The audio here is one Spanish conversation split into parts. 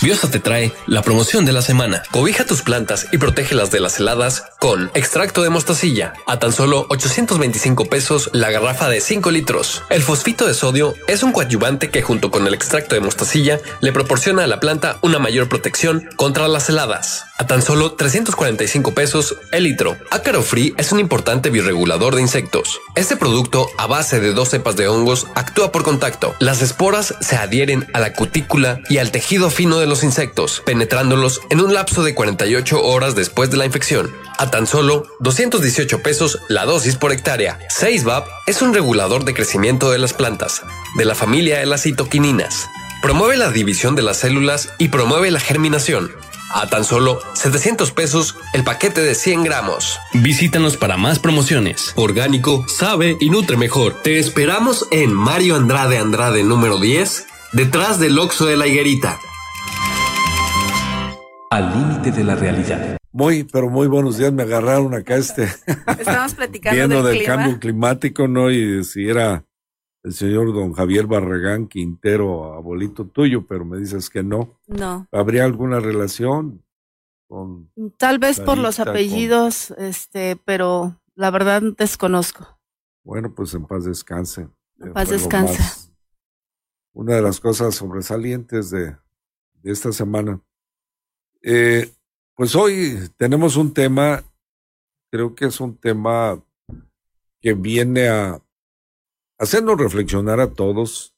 Biosa te trae la promoción de la semana. Cobija tus plantas y protégelas de las heladas con extracto de mostacilla a tan solo 825 pesos la garrafa de 5 litros. El fosfito de sodio es un coadyuvante que junto con el extracto de mostacilla le proporciona a la planta una mayor protección contra las heladas. A tan solo 345 pesos el litro. Ácaro Free es un importante bioregulador de insectos. Este producto a base de dos cepas de hongos actúa por contacto. Las esporas se adhieren a la cutícula y al tejido fino de los insectos, penetrándolos en un lapso de 48 horas después de la infección. Tan solo 218 pesos la dosis por hectárea. 6VAP es un regulador de crecimiento de las plantas, de la familia de las citoquininas. Promueve la división de las células y promueve la germinación. A tan solo 700 pesos el paquete de 100 gramos. Visítanos para más promociones. Orgánico, sabe y nutre mejor. Te esperamos en Mario Andrade Andrade número 10, detrás del Oxo de la Higuerita. Al límite de la realidad. Muy, pero muy buenos días. Me agarraron acá este. Estamos platicando viendo del, del clima. cambio climático, ¿no? Y si era el señor don Javier Barragán Quintero, abuelito tuyo, pero me dices que no. No, ¿Habría alguna relación con tal vez por los apellidos, este, pero la verdad desconozco. Bueno, pues en paz descanse. En Eh, paz descanse. más- Una de las cosas sobresalientes de, de esta semana. Eh, pues hoy tenemos un tema, creo que es un tema que viene a hacernos reflexionar a todos,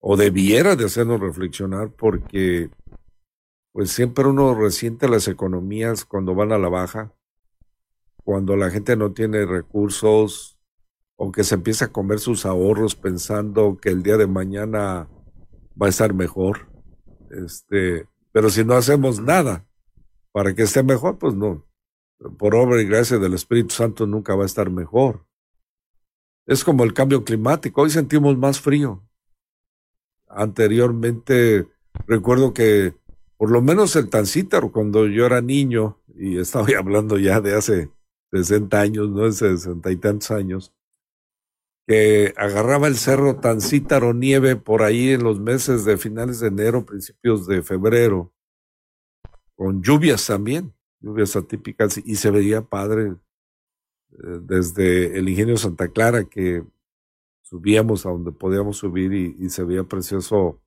o debiera de hacernos reflexionar, porque pues siempre uno resiente las economías cuando van a la baja, cuando la gente no tiene recursos, o que se empieza a comer sus ahorros pensando que el día de mañana va a estar mejor. Este, pero si no hacemos nada para que esté mejor, pues no. Por obra y gracia del Espíritu Santo nunca va a estar mejor. Es como el cambio climático. Hoy sentimos más frío. Anteriormente, recuerdo que por lo menos el Tancítaro, cuando yo era niño, y estaba hablando ya de hace 60 años, no de 60 y tantos años, que agarraba el cerro Tancítaro nieve por ahí en los meses de finales de enero, principios de febrero, con lluvias también, lluvias atípicas, y se veía padre eh, desde el ingenio Santa Clara que subíamos a donde podíamos subir y, se veía precioso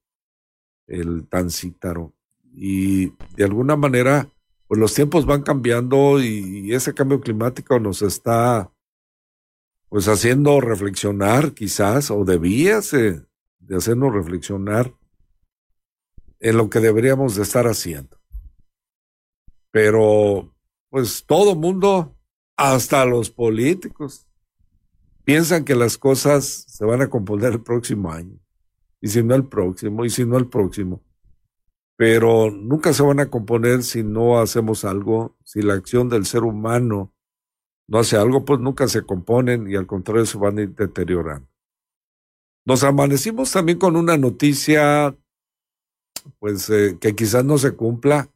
el Tancítaro. Y de alguna manera, pues los tiempos van cambiando y, y ese cambio climático nos está pues haciendo reflexionar quizás, o debíase de hacernos reflexionar en lo que deberíamos de estar haciendo. Pero, pues todo mundo, hasta los políticos, piensan que las cosas se van a componer el próximo año, y si no el próximo, y si no el próximo. Pero nunca se van a componer si no hacemos algo, si la acción del ser humano no hace algo, pues nunca se componen y al contrario se van a ir deteriorando. Nos amanecimos también con una noticia, pues eh, que quizás no se cumpla,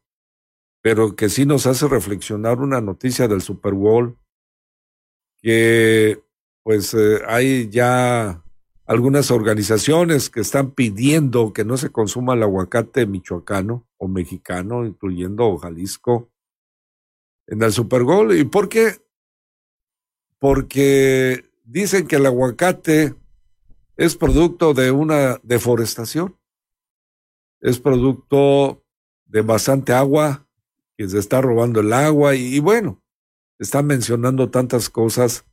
pero que sí nos hace reflexionar una noticia del Super Bowl, que pues eh, hay ya algunas organizaciones que están pidiendo que no se consuma el aguacate michoacano o mexicano, incluyendo Jalisco, en el Super Bowl. ¿Y por qué? Porque dicen que el aguacate es producto de una deforestación, es producto de bastante agua, que se está robando el agua y, bueno, están mencionando tantas cosas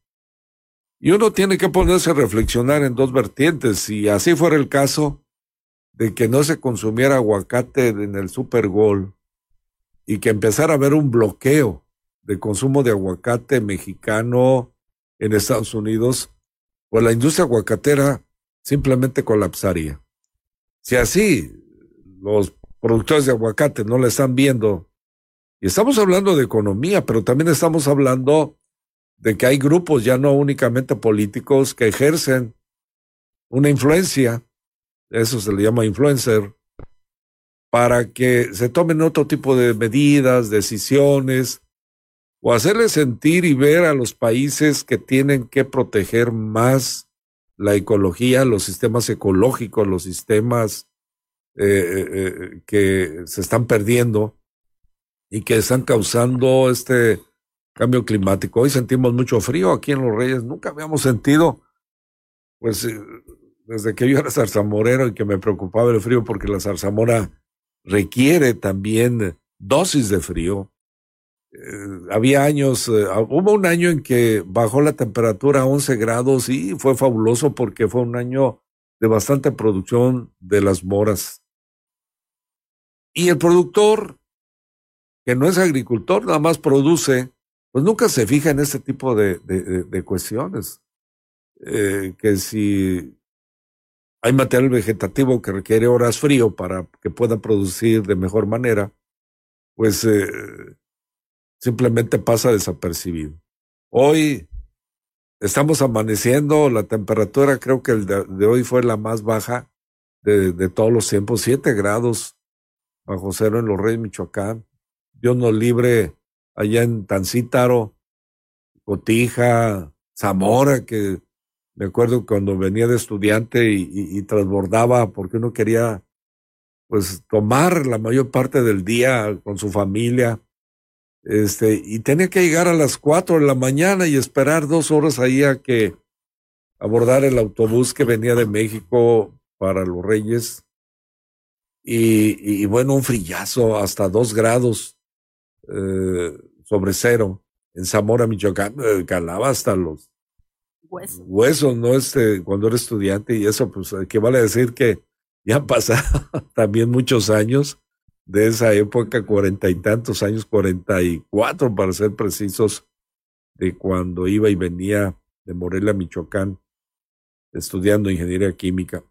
Y uno tiene que ponerse a reflexionar en dos vertientes. Si así fuera el caso de que no se consumiera aguacate en el Super Gol y que empezara a haber un bloqueo de consumo de aguacate mexicano en Estados Unidos, pues la industria aguacatera simplemente colapsaría. Si así los productores de aguacate no la están viendo, y estamos hablando de economía, pero también estamos hablando de que hay grupos ya no únicamente políticos que ejercen una influencia, eso se le llama influencer, para que se tomen otro tipo de medidas, decisiones, o hacerle sentir y ver a los países que tienen que proteger más la ecología, los sistemas ecológicos, los sistemas eh, eh, eh, que se están perdiendo y que están causando este cambio climático. Hoy sentimos mucho frío aquí en Los Reyes, nunca habíamos sentido, pues desde que yo era zarzamorero y que me preocupaba el frío porque la zarzamora requiere también dosis de frío. Había años, hubo un año en que bajó la temperatura a 11 grados y fue fabuloso porque fue un año de bastante producción de las moras. Y el productor, que no es agricultor, nada más produce, pues nunca se fija en este tipo de, de, cuestiones. Eh, que si hay material vegetativo que requiere horas frío para que pueda producir de mejor manera, pues eh, simplemente pasa desapercibido. Hoy estamos amaneciendo, la temperatura creo que el de, hoy fue la más baja de, todos los tiempos, 7 grados bajo cero en Los Reyes, Michoacán. Dios nos libre allá en Tancítaro, Cotija, Zamora, que me acuerdo cuando venía de estudiante y, y, transbordaba porque uno quería pues tomar la mayor parte del día con su familia. Este, y tenía que llegar a las cuatro de la mañana y esperar dos horas ahí a que abordar el autobús que venía de México para los Reyes. Y, bueno, un frillazo hasta dos grados eh, sobre cero en Zamora, Michoacán, eh, calaba hasta los huesos, ¿no? Este, cuando era estudiante y eso, pues, que vale decir que ya han pasado también muchos años de esa época, cuarenta y tantos años, cuarenta y cuatro para ser precisos, de cuando iba y venía de Morelia, Michoacán, estudiando ingeniería química.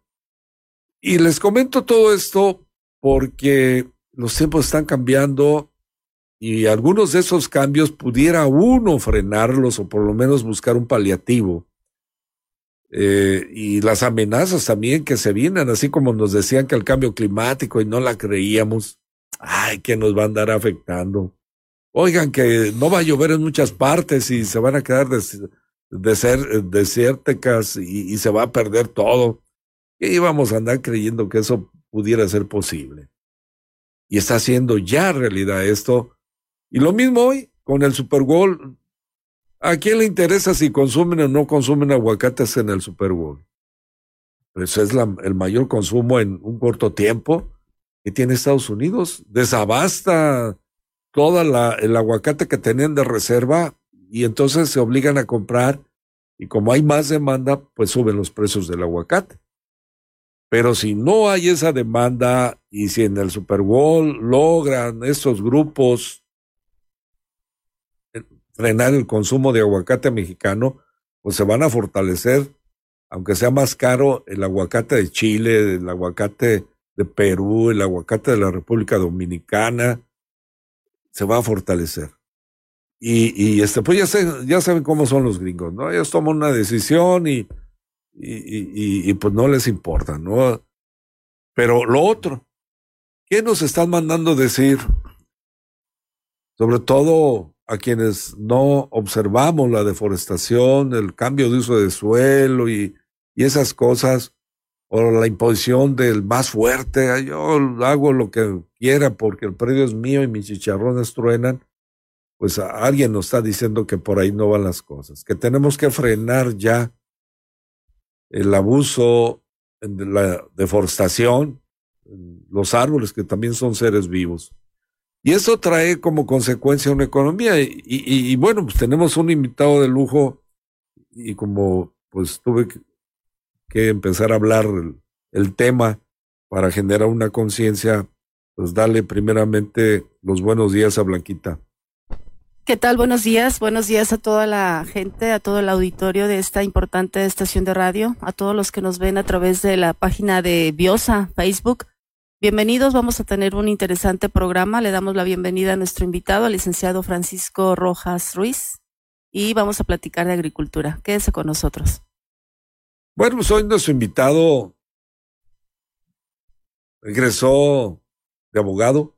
Y les comento todo esto porque los tiempos están cambiando y algunos de esos cambios pudiera uno frenarlos o por lo menos buscar un paliativo. Eh, y las amenazas también que se vienen, así como nos decían que el cambio climático y no la creíamos, ay, que nos va a andar afectando. Oigan, que no va a llover en muchas partes y se van a quedar de ser desérticas y, se va a perder todo. Y íbamos a andar creyendo que eso pudiera ser posible. Y está haciendo ya realidad esto. Y lo mismo hoy con el Super Bowl. ¿A quién le interesa si consumen o no consumen aguacates en el Super Bowl? Pues es el mayor consumo en un corto tiempo que tiene Estados Unidos. Desabasta toda la, el aguacate que tenían de reserva y entonces se obligan a comprar y como hay más demanda, pues suben los precios del aguacate. Pero si no hay esa demanda y si en el Super Bowl logran estos grupos frenar el consumo de aguacate mexicano, pues se van a fortalecer, aunque sea más caro el aguacate de Chile, el aguacate de Perú, el aguacate de la República Dominicana, se va a fortalecer. Y, y este, pues ya, ya saben cómo son los gringos, ¿no? Ellos toman una decisión y y, y, pues no les importa, ¿no? Pero lo otro, ¿qué nos están mandando decir? Sobre todo a quienes no observamos la deforestación, el cambio de uso de suelo y, y esas cosas, o la imposición del más fuerte, yo hago lo que quiera porque el predio es mío y mis chicharrones truenan, pues alguien nos está diciendo que por ahí no van las cosas, que tenemos que frenar ya el abuso, la deforestación, los árboles que también son seres vivos. Y eso trae como consecuencia una economía. Y, y, bueno, pues tenemos un invitado de lujo y como pues tuve que empezar a hablar el, tema para generar una conciencia, pues dale primeramente los buenos días a Blanquita. ¿Qué tal? Buenos días. Buenos días a toda la gente, a todo el auditorio de esta importante estación de radio, a todos los que nos ven a través de la página de Biosa, Facebook. Bienvenidos, vamos a tener un interesante programa. Le damos la bienvenida a nuestro invitado, al licenciado Francisco Rojas Ruiz, y vamos a platicar de agricultura. Quédese con nosotros. Bueno, pues hoy nuestro invitado egresó de abogado.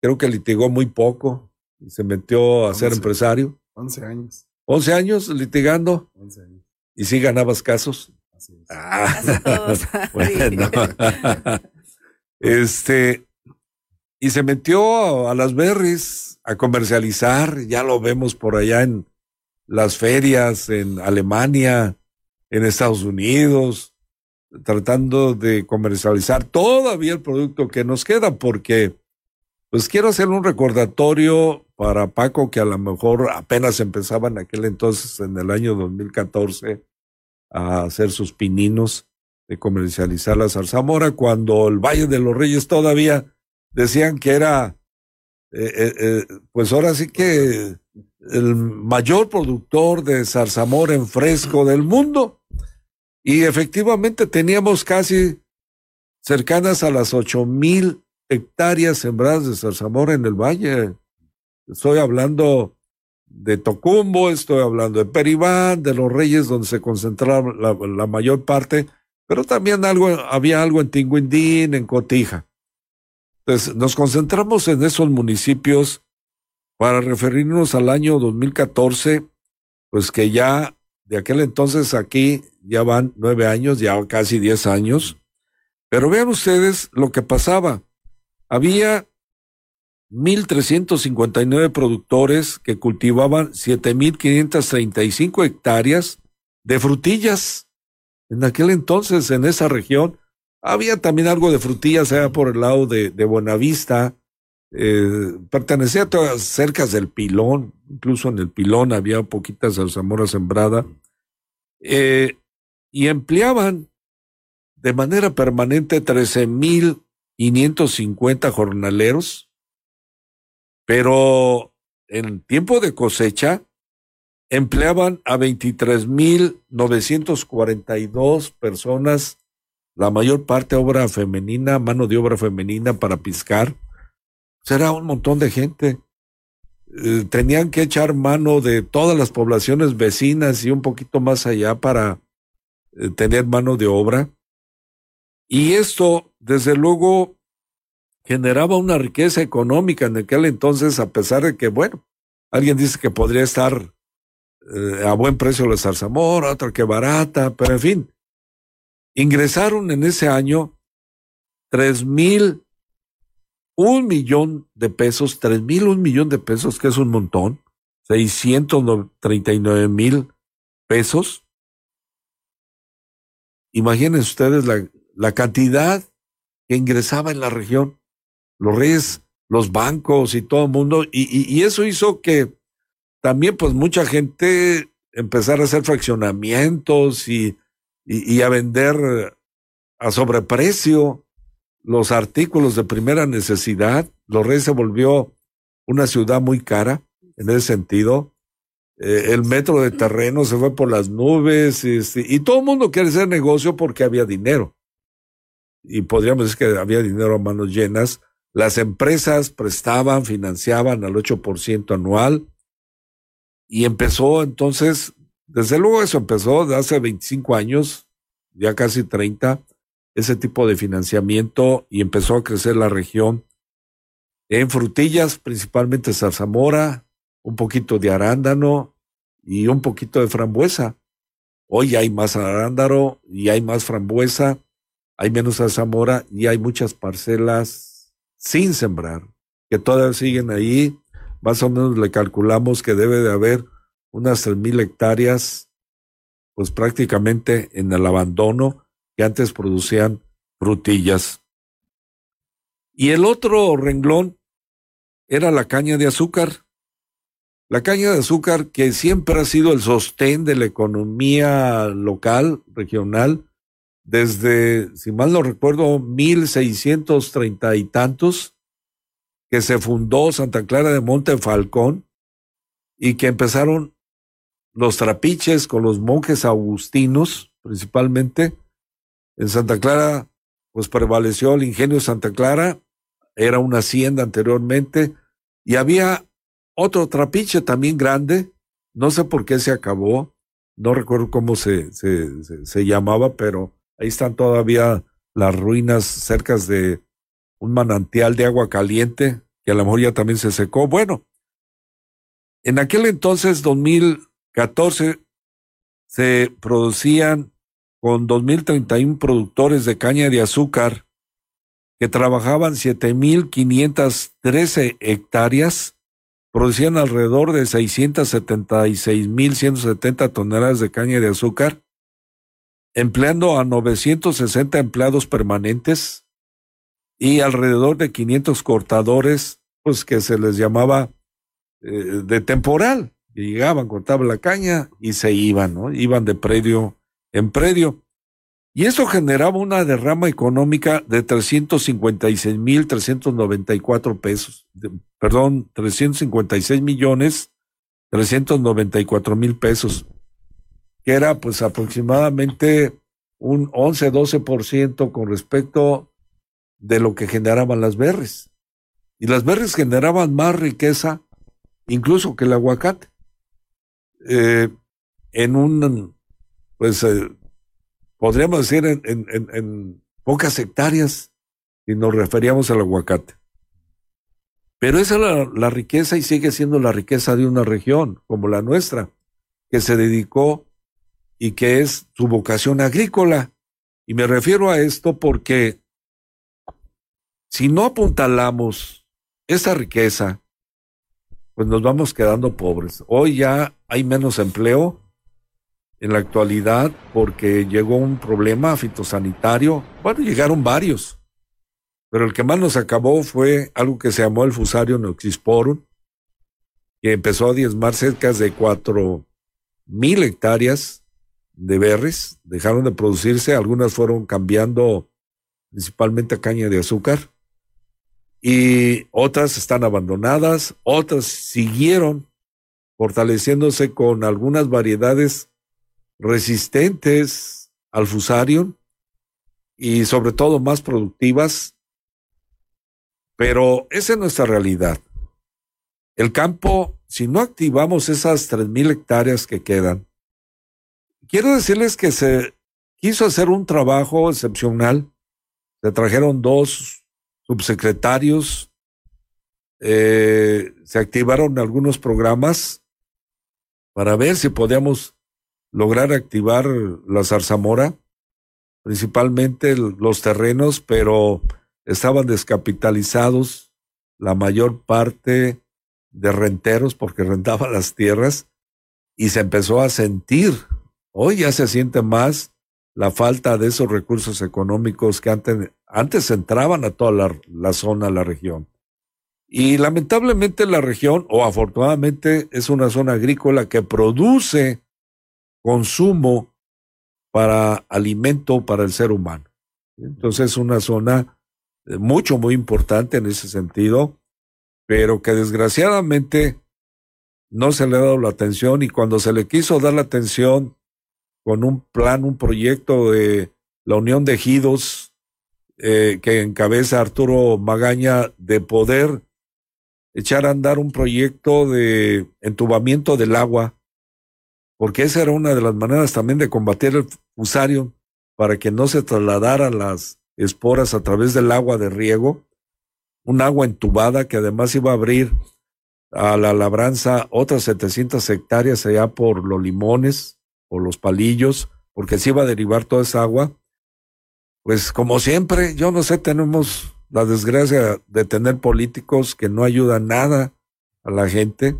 Creo que litigó muy poco, y se metió a ser empresario. 11 años. 11 años litigando. 11 años. ¿Y si ganabas casos? Así es. Ah, bueno. este, y se metió a las berries a comercializar, ya lo vemos por allá en las ferias, en Alemania, en Estados Unidos, tratando de comercializar todavía el producto que nos queda, porque pues quiero hacer un recordatorio para Paco, que a lo mejor apenas empezaba en aquel entonces, en el año 2014, a hacer sus pininos de comercializar la zarzamora, cuando el Valle de los Reyes todavía decían que era, eh, eh, eh, pues ahora sí que el mayor productor de zarzamora en fresco del mundo. Y efectivamente teníamos casi cercanas a las ocho mil hectáreas sembradas de zarzamora en el valle. Estoy hablando de Tocumbo, estoy hablando de Peribán, de los Reyes, donde se concentraba la, mayor parte, pero también había algo en Tinguindín, en Cotija. Entonces, nos concentramos en esos municipios para referirnos al año 2014, pues que ya de aquel entonces aquí ya van nueve años, ya casi diez años. Pero vean ustedes lo que pasaba. Había 1.359 productores que cultivaban 7.535 hectáreas de frutillas. En aquel entonces, en esa región, había también algo de frutillas allá por el lado de, Buenavista. Eh, pertenecía a todas cercas del pilón, incluso en el pilón había poquitas zarzamora sembrada. Eh, y empleaban de manera permanente 13.000 550 jornaleros, pero en tiempo de cosecha empleaban a 23.942 personas, la mayor parte obra femenina, mano de obra femenina para piscar. Será un montón de gente. Eh, tenían que echar mano de todas las poblaciones vecinas y un poquito más allá para eh, tener mano de obra. Y esto, desde luego, generaba una riqueza económica en aquel entonces, a pesar de que, bueno, alguien dice que podría estar eh, a buen precio la zarzamora, otra que barata, pero en fin, ingresaron en ese año tres mil, un millón de pesos, tres mil, un millón de pesos, que es un montón, seiscientos treinta y nueve mil pesos. Imaginen ustedes la, la cantidad que ingresaba en la región, los reyes, los bancos y todo el mundo, y, eso hizo que también pues mucha gente empezara a hacer fraccionamientos y, y a vender a sobreprecio los artículos de primera necesidad. Reyes se volvió una ciudad muy cara en ese sentido. Eh, el metro de terreno se fue por las nubes y, y todo el mundo quiere hacer negocio porque había dinero y podríamos decir que había dinero a manos llenas. Las empresas prestaban, financiaban al 8% anual y empezó entonces, desde luego eso empezó de hace 25 años, ya casi 30, ese tipo de financiamiento y empezó a crecer la región en frutillas, principalmente zarzamora, un poquito de arándano y un poquito de frambuesa. Hoy hay más arándano y hay más frambuesa hay menos Zamora y hay muchas parcelas sin sembrar, que todavía siguen ahí. Más o menos le calculamos que debe de haber unas tres mil hectáreas, pues prácticamente en el abandono, que antes producían frutillas. Y el otro renglón era la caña de azúcar. La caña de azúcar, que siempre ha sido el sostén de la economía local, regional, desde, si mal no recuerdo, 1630 y tantos, que se fundó Santa Clara de Monte Falcón y que empezaron los trapiches con los monjes agustinos, principalmente. En Santa Clara, pues prevaleció el ingenio Santa Clara, era una hacienda anteriormente, y había otro trapiche también grande, no sé por qué se acabó, no recuerdo cómo se, se, se, llamaba, pero ahí están todavía las ruinas cerca de un manantial de agua caliente, que a lo mejor ya también se secó. Bueno, en aquel entonces, 2014, se producían con 2.031 productores de caña de azúcar que trabajaban 7.513 hectáreas producían alrededor de 676.170 toneladas de caña de azúcar, empleando a 960 empleados permanentes y alrededor de 500 cortadores, pues que se les llamaba eh, de temporal. Llegaban, cortaban la caña y se iban, ¿no? Iban de predio en predio. Y eso generaba una derrama económica de 356.394 pesos, perdón, 356 millones 394 mil pesos, que era pues aproximadamente un 11-12% con respecto de lo que generaban las berries. Y las berries generaban más riqueza incluso que el aguacate. Eh, en un, pues, eh, podríamos decir en, pocas hectáreas si nos referíamos al aguacate. Pero esa es la, la, riqueza y sigue siendo la riqueza de una región como la nuestra, que se dedicó y que es su vocación agrícola. Y me refiero a esto porque si no apuntalamos esa riqueza, pues nos vamos quedando pobres. Hoy ya hay menos empleo, en la actualidad porque llegó un problema fitosanitario. Bueno, llegaron varios, pero el que más nos acabó fue algo que se llamó el Fusario Noxisporum, que empezó a diezmar cerca de cuatro mil hectáreas de berries, dejaron de producirse, algunas fueron cambiando principalmente a caña de azúcar y otras están abandonadas, otras siguieron fortaleciéndose con algunas variedades resistentes al fusarium y sobre todo más productivas. Pero esa es nuestra realidad. El campo, si no activamos esas tres mil hectáreas que quedan, quiero decirles que se quiso hacer un trabajo excepcional. Se trajeron dos subsecretarios, eh, se activaron algunos programas para ver si podíamos lograr activar la zarzamora, principalmente los terrenos, pero estaban descapitalizados la mayor parte de renteros porque rentaban las tierras y se empezó a sentir, hoy ya se siente más la falta de esos recursos económicos que antes, antes entraban a toda la, la zona, la región. Y lamentablemente la región, o afortunadamente, es una zona agrícola que produce consumo para alimento para el ser humano. Entonces es una zona eh, mucho, muy importante en ese sentido, pero que desgraciadamente no se le ha dado la atención y cuando se le quiso dar la atención con un plan, un proyecto de la Unión de Ejidos eh, que encabeza Arturo Magaña de poder echar a andar un proyecto de entubamiento del agua porque esa era una de las maneras también de combatir el fusario para que no se trasladaran las esporas a través del agua de riego, un agua entubada que además iba a abrir a la labranza otras 700 hectáreas allá por los limones o los palillos, porque se iba a derivar toda esa agua. Pues como siempre, yo no sé, tenemos la desgracia de tener políticos que no ayudan nada a la gente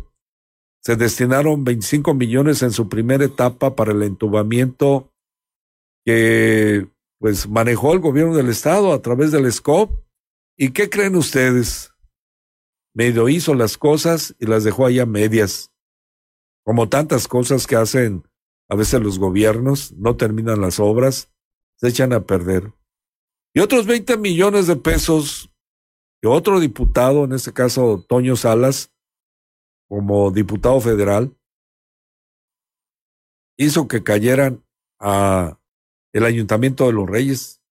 se destinaron 25 millones en su primera etapa para el entubamiento que pues manejó el gobierno del estado a través del SCOP. ¿Y qué creen ustedes? Medio hizo las cosas y las dejó allá medias. como tantas cosas que hacen a veces los gobiernos, no terminan las obras, se echan a perder. Y otros 20 millones de pesos que otro diputado, en este caso Toño Salas, como diputado federal, hizo que cayeran a el Ayuntamiento de los Reyes.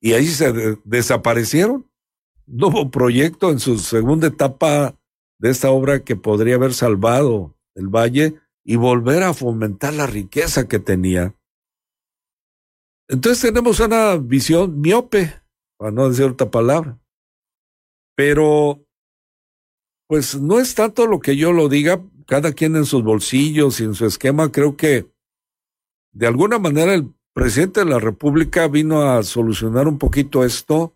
Y ahí se desaparecieron. No hubo proyecto en su segunda etapa de esta obra que podría haber salvado el valle y volver a fomentar la riqueza que tenía. Entonces tenemos una visión miope, para no decir otra palabra. Pero, pues no es tanto lo que yo lo diga, cada quien en sus bolsillos y en su esquema, creo que de alguna manera el presidente de la República vino a solucionar un poquito esto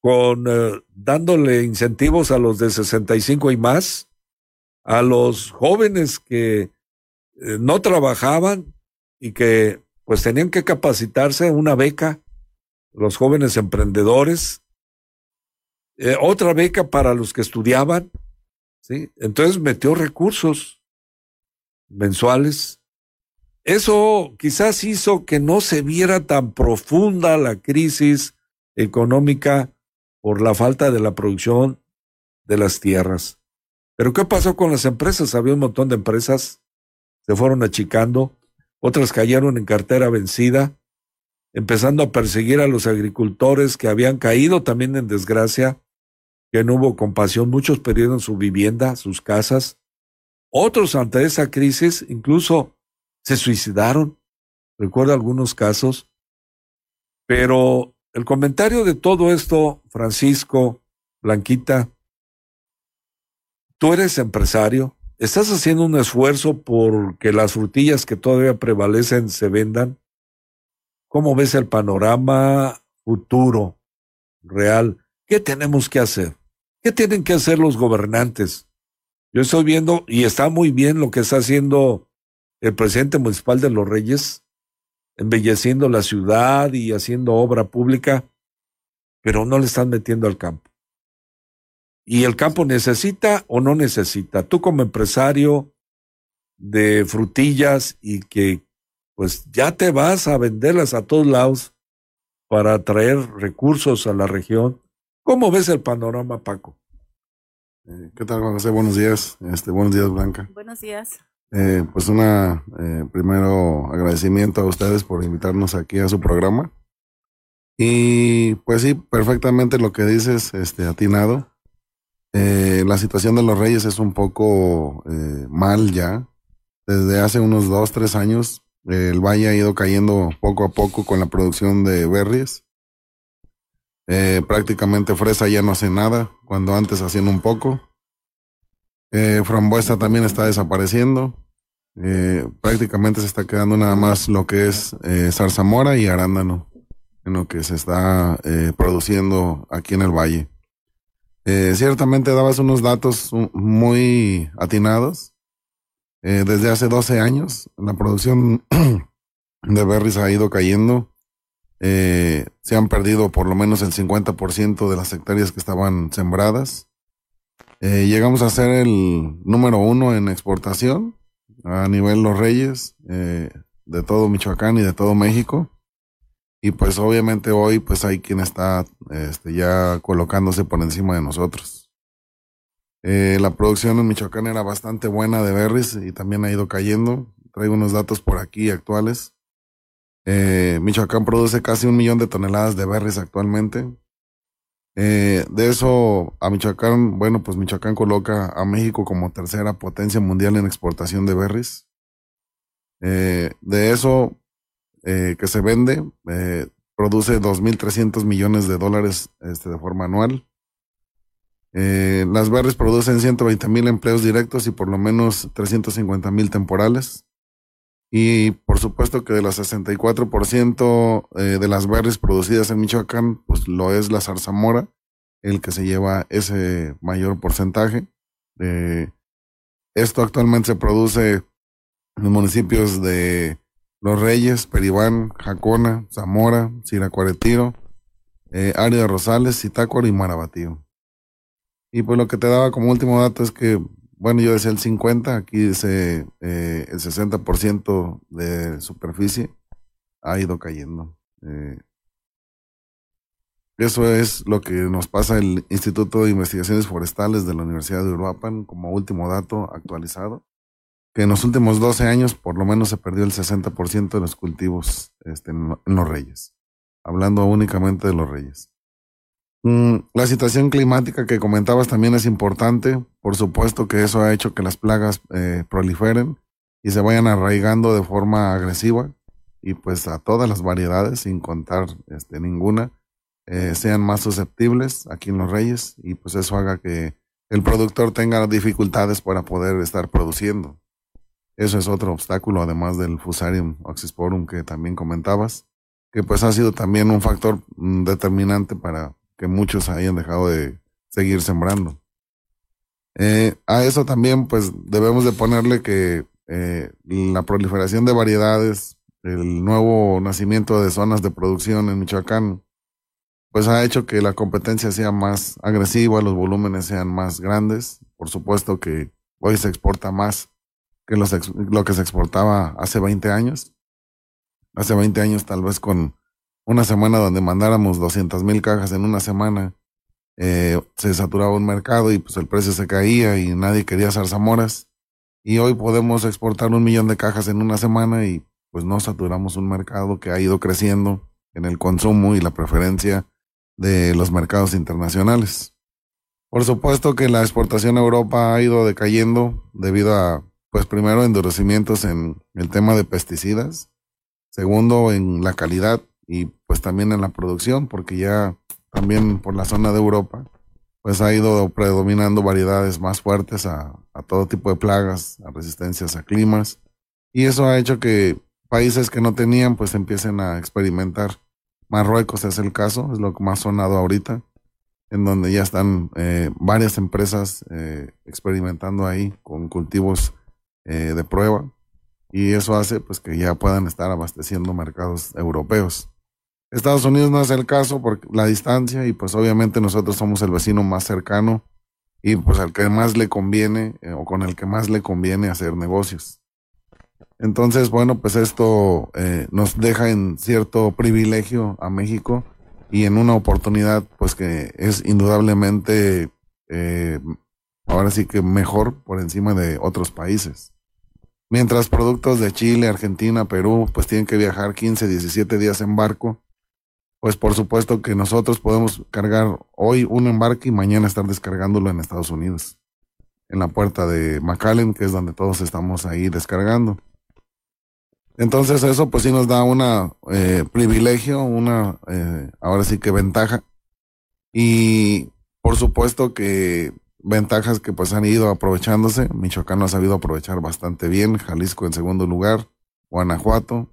con eh, dándole incentivos a los de 65 y más, a los jóvenes que eh, no trabajaban y que pues tenían que capacitarse, una beca, los jóvenes emprendedores, eh, otra beca para los que estudiaban, ¿sí? Entonces metió recursos mensuales. Eso quizás hizo que no se viera tan profunda la crisis económica por la falta de la producción de las tierras. Pero ¿qué pasó con las empresas? Había un montón de empresas, se fueron achicando, otras cayeron en cartera vencida, empezando a perseguir a los agricultores que habían caído también en desgracia que no hubo compasión, muchos perdieron su vivienda, sus casas. Otros ante esa crisis incluso se suicidaron. Recuerdo algunos casos. Pero el comentario de todo esto, Francisco, Blanquita, tú eres empresario, estás haciendo un esfuerzo por que las frutillas que todavía prevalecen se vendan. ¿Cómo ves el panorama futuro, real? ¿Qué tenemos que hacer? ¿Qué tienen que hacer los gobernantes? Yo estoy viendo, y está muy bien lo que está haciendo el presidente municipal de Los Reyes, embelleciendo la ciudad y haciendo obra pública, pero no le están metiendo al campo. Y el campo necesita o no necesita. Tú como empresario de frutillas y que pues ya te vas a venderlas a todos lados para traer recursos a la región, ¿Cómo ves el panorama, Paco? Eh, ¿Qué tal, Juan José? Buenos días. Este, buenos días, Blanca. Buenos días. Eh, pues una, eh, primero agradecimiento a ustedes por invitarnos aquí a su programa. Y pues sí, perfectamente lo que dices, este, atinado. la situación de los reyes es un poco mal ya. Desde hace unos dos, tres años, el valle ha ido cayendo poco a poco con la producción de berries. Eh, prácticamente fresa ya no hace nada, cuando antes hacían un poco. Eh, frambuesa también está desapareciendo. Eh, prácticamente se está quedando nada más lo que es zarzamora y arándano, en lo que se está produciendo aquí en el valle. ciertamente dabas unos datos muy atinados. desde hace 12 años la producción de berries ha ido cayendo eh, se han perdido por lo menos el 50% de las hectáreas que estaban sembradas. Eh, llegamos a ser el número uno en exportación a nivel Los Reyes, eh, de todo Michoacán y de todo México. Y pues obviamente hoy pues hay quien está este, ya colocándose por encima de nosotros. La producción en Michoacán era bastante buena de berries y también ha ido cayendo. Traigo unos datos por aquí actuales. Eh, Michoacán produce casi un millón de toneladas de berries actualmente. Eh, de eso, a Michoacán, bueno, pues Michoacán coloca a México como tercera potencia mundial en exportación de berries. Eh, de eso que se vende, produce 2.300 millones de dólares este, de forma anual. las berries producen 120 mil empleos directos y por lo menos 350 mil temporales. Y por supuesto que de los 64% eh, de las berries producidas en Michoacán, pues lo es la zarzamora, el que se lleva ese mayor porcentaje. Eh, esto actualmente se produce en los municipios de Los Reyes, Peribán, Jacona, Zamora, Siracuaretiro, eh, Área de Rosales, Zitácuaro y Marabatío. Y pues lo que te daba como último dato es que bueno, yo decía el 50, aquí dice eh, el 60% de superficie ha ido cayendo. Eh, eso es lo que nos pasa el Instituto de Investigaciones Forestales de la Universidad de Uruapan como último dato actualizado, que en los últimos 12 años por lo menos se perdió el 60% de los cultivos este, en, los reyes, hablando únicamente de los reyes. Mm, la situación climática que comentabas también es importante, por supuesto que eso ha hecho que las plagas eh, proliferen y se vayan arraigando de forma agresiva y pues a todas las variedades sin contar este, ninguna eh, sean más susceptibles aquí en Los Reyes y pues eso haga que el productor tenga dificultades para poder estar produciendo. Eso es otro obstáculo, además del Fusarium oxysporum que también comentabas, que pues ha sido también un factor mm, determinante para que muchos hayan dejado de seguir sembrando. Eh, a eso también pues debemos de ponerle que eh, la proliferación de variedades, el nuevo nacimiento de zonas de producción en Michoacán, pues ha hecho que la competencia sea más agresiva, los volúmenes sean más grandes. Por supuesto que hoy se exporta más que lo que se exportaba hace 20 años. Hace 20 años tal vez con una semana donde mandáramos 200 mil cajas en una semana, eh, se saturaba un mercado y pues el precio se caía y nadie quería zarzamoras. Y hoy podemos exportar un millón de cajas en una semana y pues no saturamos un mercado que ha ido creciendo en el consumo y la preferencia de los mercados internacionales. Por supuesto que la exportación a Europa ha ido decayendo debido a, pues primero, endurecimientos en el tema de pesticidas, segundo, en la calidad y pues también en la producción, porque ya también por la zona de Europa, pues ha ido predominando variedades más fuertes a, a todo tipo de plagas, a resistencias a climas, y eso ha hecho que países que no tenían, pues empiecen a experimentar Marruecos es el caso, es lo que más sonado ahorita, en donde ya están eh, varias empresas eh, experimentando ahí con cultivos eh, de prueba y eso hace pues que ya puedan estar abasteciendo mercados europeos. Estados Unidos no es el caso por la distancia y pues obviamente nosotros somos el vecino más cercano y pues al que más le conviene o con el que más le conviene hacer negocios. Entonces, bueno, pues esto eh, nos deja en cierto privilegio a México y en una oportunidad, pues que es indudablemente, eh, ahora sí que mejor por encima de otros países. Mientras productos de Chile, Argentina, Perú, pues tienen que viajar 15, 17 días en barco, pues por supuesto que nosotros podemos cargar hoy un embarque y mañana estar descargándolo en Estados Unidos, en la puerta de McAllen, que es donde todos estamos ahí descargando. Entonces eso pues sí nos da una eh, privilegio, una eh, ahora sí que ventaja. Y por supuesto que ventajas que pues han ido aprovechándose. Michoacán lo ha sabido aprovechar bastante bien, Jalisco en segundo lugar, Guanajuato.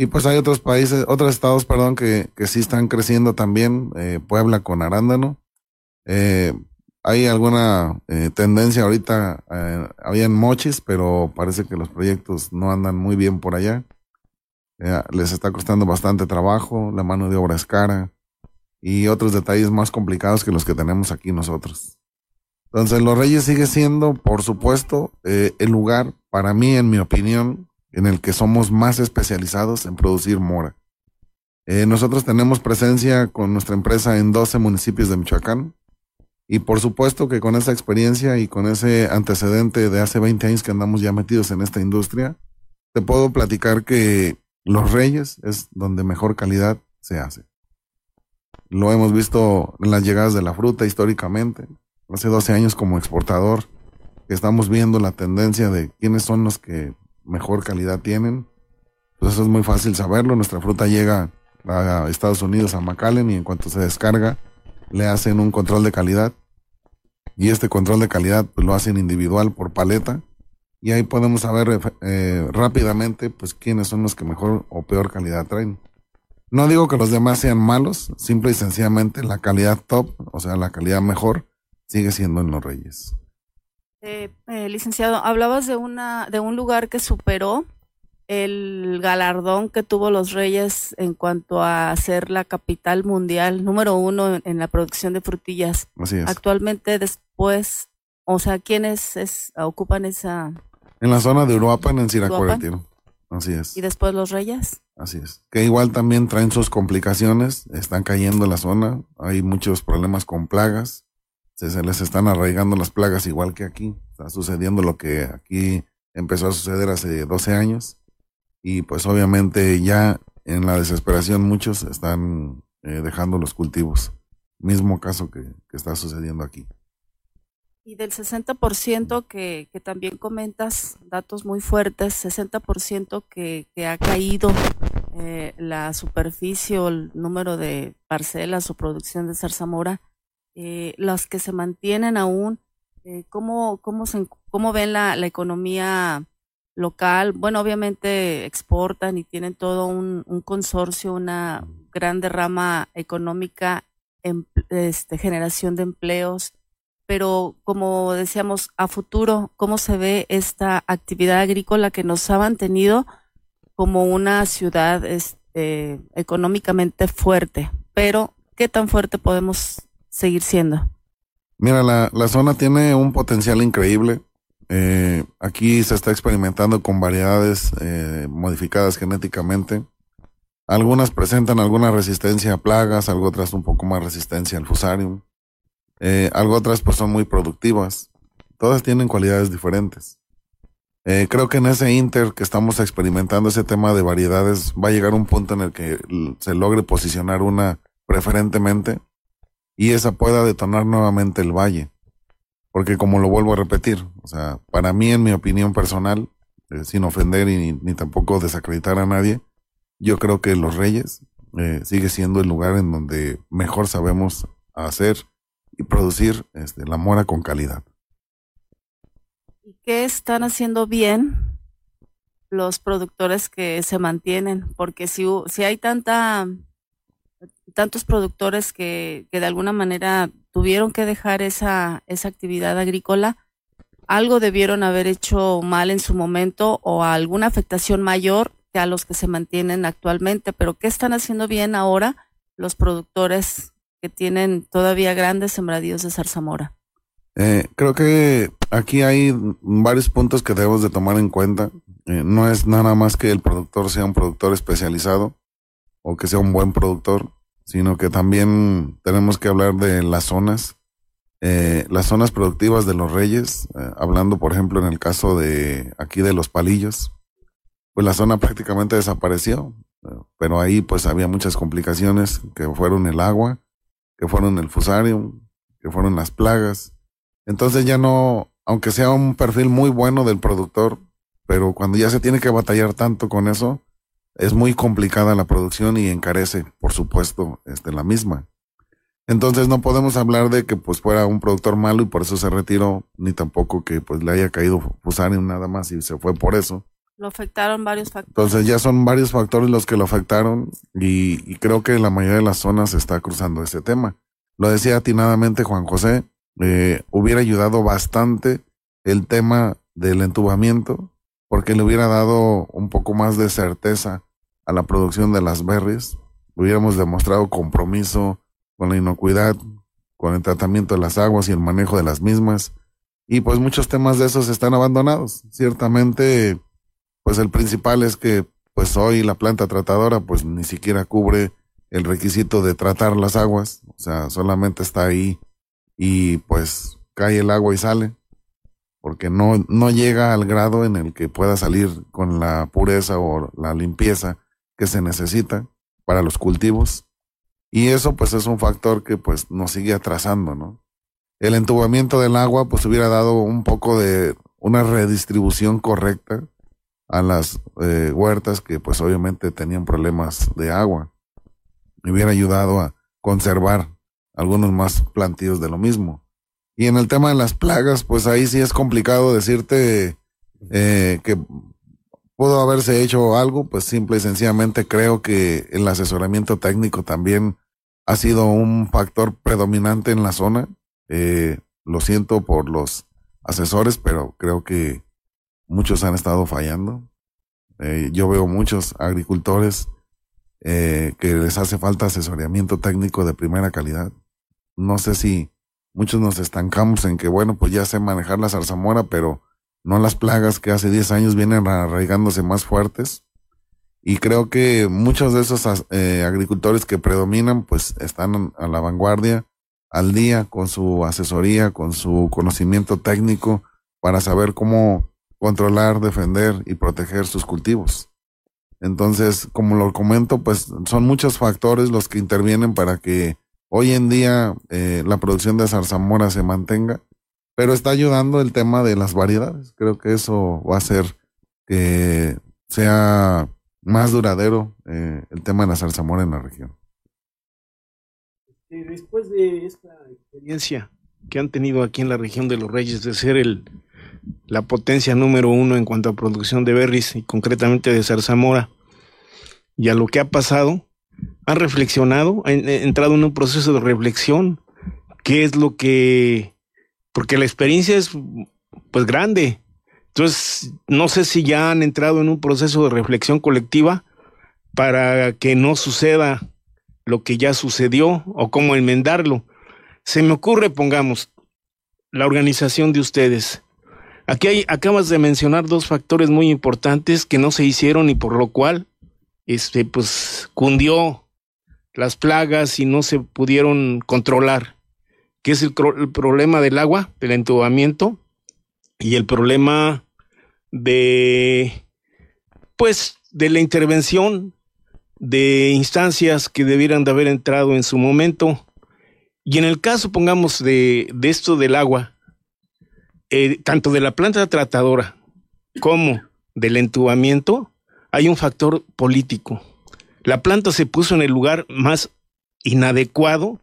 Y pues hay otros países, otros estados, perdón, que, que sí están creciendo también, eh, Puebla con arándano. Eh, hay alguna eh, tendencia ahorita, eh, habían mochis, pero parece que los proyectos no andan muy bien por allá. Les está costando bastante trabajo, la mano de obra es cara y otros detalles más complicados que los que tenemos aquí nosotros. Entonces, Los Reyes sigue siendo, por supuesto, el lugar, para mí, en mi opinión, en el que somos más especializados en producir mora. nosotros tenemos presencia con nuestra empresa en 12 municipios de Michoacán y por supuesto que con esa experiencia y con ese antecedente de hace 20 años que andamos ya metidos en esta industria, te puedo platicar que Los Reyes es donde mejor calidad se hace. Lo hemos visto en las llegadas de la fruta históricamente. Hace 12 años como exportador, estamos viendo la tendencia de quiénes son los que mejor calidad tienen. Pues eso es muy fácil saberlo. Nuestra fruta llega a Estados Unidos, a McAllen, y en cuanto se descarga, le hacen un control de calidad y este control de calidad pues, lo hacen individual por paleta y ahí podemos saber eh, rápidamente pues quiénes son los que mejor o peor calidad traen. No digo que los demás sean malos, simple y sencillamente la calidad top, o sea, la calidad mejor, sigue siendo en los Reyes. Eh, eh, licenciado, hablabas de una de un lugar que superó el galardón que tuvo los Reyes en cuanto a ser la capital mundial número uno en, la producción de frutillas. Así es. Actualmente, después, O sea, ¿quiénes es, ocupan esa? En la zona de Uruapan, en Siracuaretiro. Así es. ¿Y después los Reyes? Así es. Que igual también traen sus complicaciones, están cayendo en la zona, hay muchos problemas con plagas, se, se, les están arraigando las plagas igual que aquí. Está sucediendo lo que aquí empezó a suceder hace 12 años. Y pues obviamente ya en la desesperación muchos están eh, dejando los cultivos. Mismo caso que, que está sucediendo aquí. Y del 60% que, que también comentas, datos muy fuertes, 60% que, que ha caído eh, la superficie o el número de parcelas o producción de zarzamora, eh, las que se mantienen aún, eh, ¿cómo, cómo, se, ¿cómo ven la, economía local? Bueno, obviamente exportan y tienen todo un, consorcio, una gran derrama económica, en, este, generación de empleos pero como decíamos, a futuro, ¿cómo se ve esta actividad agrícola que nos ha mantenido como una ciudad este, económicamente fuerte? Pero, ¿qué tan fuerte podemos seguir siendo? Mira, la, la zona tiene un potencial increíble. Eh, aquí se está experimentando con variedades eh, modificadas genéticamente. Algunas presentan alguna resistencia a plagas, algo otras un poco más resistencia al fusarium. Eh, algo otras pues son muy productivas. Todas tienen cualidades diferentes. Eh, creo que en ese inter que estamos experimentando ese tema de variedades va a llegar un punto en el que se logre posicionar una preferentemente y esa pueda detonar nuevamente el valle. Porque como lo vuelvo a repetir, o sea, para mí en mi opinión personal, eh, sin ofender y ni, tampoco desacreditar a nadie, yo creo que Los Reyes eh, sigue siendo el lugar en donde mejor sabemos hacer y producir este, la mora con calidad. ¿Y qué están haciendo bien los productores que se mantienen? Porque si, si hay tanta tantos productores que, que de alguna manera tuvieron que dejar esa, esa actividad agrícola, algo debieron haber hecho mal en su momento o alguna afectación mayor que a los que se mantienen actualmente. Pero ¿qué están haciendo bien ahora los productores que tienen todavía grandes sembradíos de zarzamora? Eh, creo que aquí hay varios puntos que debemos de tomar en cuenta. Eh, no es nada más que el productor sea un productor especializado o que sea un buen productor, sino que también tenemos que hablar de las zonas, eh, las zonas productivas de los reyes, eh, hablando por ejemplo en el caso de aquí de los palillos, pues la zona prácticamente desapareció, eh, pero ahí pues había muchas complicaciones que fueron el agua, que fueron el fusarium, que fueron las plagas. Entonces ya no, aunque sea un perfil muy bueno del productor, pero cuando ya se tiene que batallar tanto con eso, es muy complicada la producción y encarece, por supuesto, este, la misma. Entonces no podemos hablar de que pues fuera un productor malo y por eso se retiró, ni tampoco que pues le haya caído fusarium nada más y se fue por eso. Lo afectaron varios factores. Entonces ya son varios factores los que lo afectaron y, creo que la mayoría de las zonas está cruzando ese tema. Lo decía atinadamente Juan José, eh, hubiera ayudado bastante el tema del entubamiento porque le hubiera dado un poco más de certeza a la producción de las berries. Hubiéramos demostrado compromiso con la inocuidad, con el tratamiento de las aguas y el manejo de las mismas. Y pues muchos temas de esos están abandonados. Ciertamente pues el principal es que pues hoy la planta tratadora pues ni siquiera cubre el requisito de tratar las aguas, o sea, solamente está ahí y pues cae el agua y sale, porque no, no llega al grado en el que pueda salir con la pureza o la limpieza que se necesita para los cultivos. Y eso pues es un factor que pues nos sigue atrasando, ¿no? El entubamiento del agua pues hubiera dado un poco de una redistribución correcta a las eh, huertas que pues obviamente tenían problemas de agua. Me hubiera ayudado a conservar algunos más plantíos de lo mismo. Y en el tema de las plagas, pues ahí sí es complicado decirte eh, que pudo haberse hecho algo, pues simple y sencillamente creo que el asesoramiento técnico también ha sido un factor predominante en la zona. Eh, lo siento por los asesores, pero creo que muchos han estado fallando. Eh, yo veo muchos agricultores eh, que les hace falta asesoramiento técnico de primera calidad. No sé si muchos nos estancamos en que, bueno, pues ya sé manejar la zarzamora, pero no las plagas que hace 10 años vienen arraigándose más fuertes. Y creo que muchos de esos eh, agricultores que predominan, pues están a la vanguardia, al día con su asesoría, con su conocimiento técnico para saber cómo controlar, defender y proteger sus cultivos. Entonces, como lo comento, pues son muchos factores los que intervienen para que hoy en día eh, la producción de zarzamora se mantenga, pero está ayudando el tema de las variedades. Creo que eso va a hacer que sea más duradero eh, el tema de la zarzamora en la región. Este, después de esta experiencia que han tenido aquí en la región de los Reyes de ser el, la potencia número uno en cuanto a producción de berries y concretamente de zarzamora, y a lo que ha pasado, han reflexionado, han entrado en un proceso de reflexión, qué es lo que, porque la experiencia es pues grande, entonces no sé si ya han entrado en un proceso de reflexión colectiva para que no suceda lo que ya sucedió o cómo enmendarlo. Se me ocurre, pongamos, la organización de ustedes. Aquí hay, acabas de mencionar dos factores muy importantes que no se hicieron y por lo cual este, pues, cundió las plagas y no se pudieron controlar, que es el, problema del agua, del entubamiento y el problema de, pues, de la intervención de instancias que debieran de haber entrado en su momento. Y en el caso, pongamos, de, de esto del agua, eh, tanto de la planta tratadora como del entubamiento, hay un factor político. La planta se puso en el lugar más inadecuado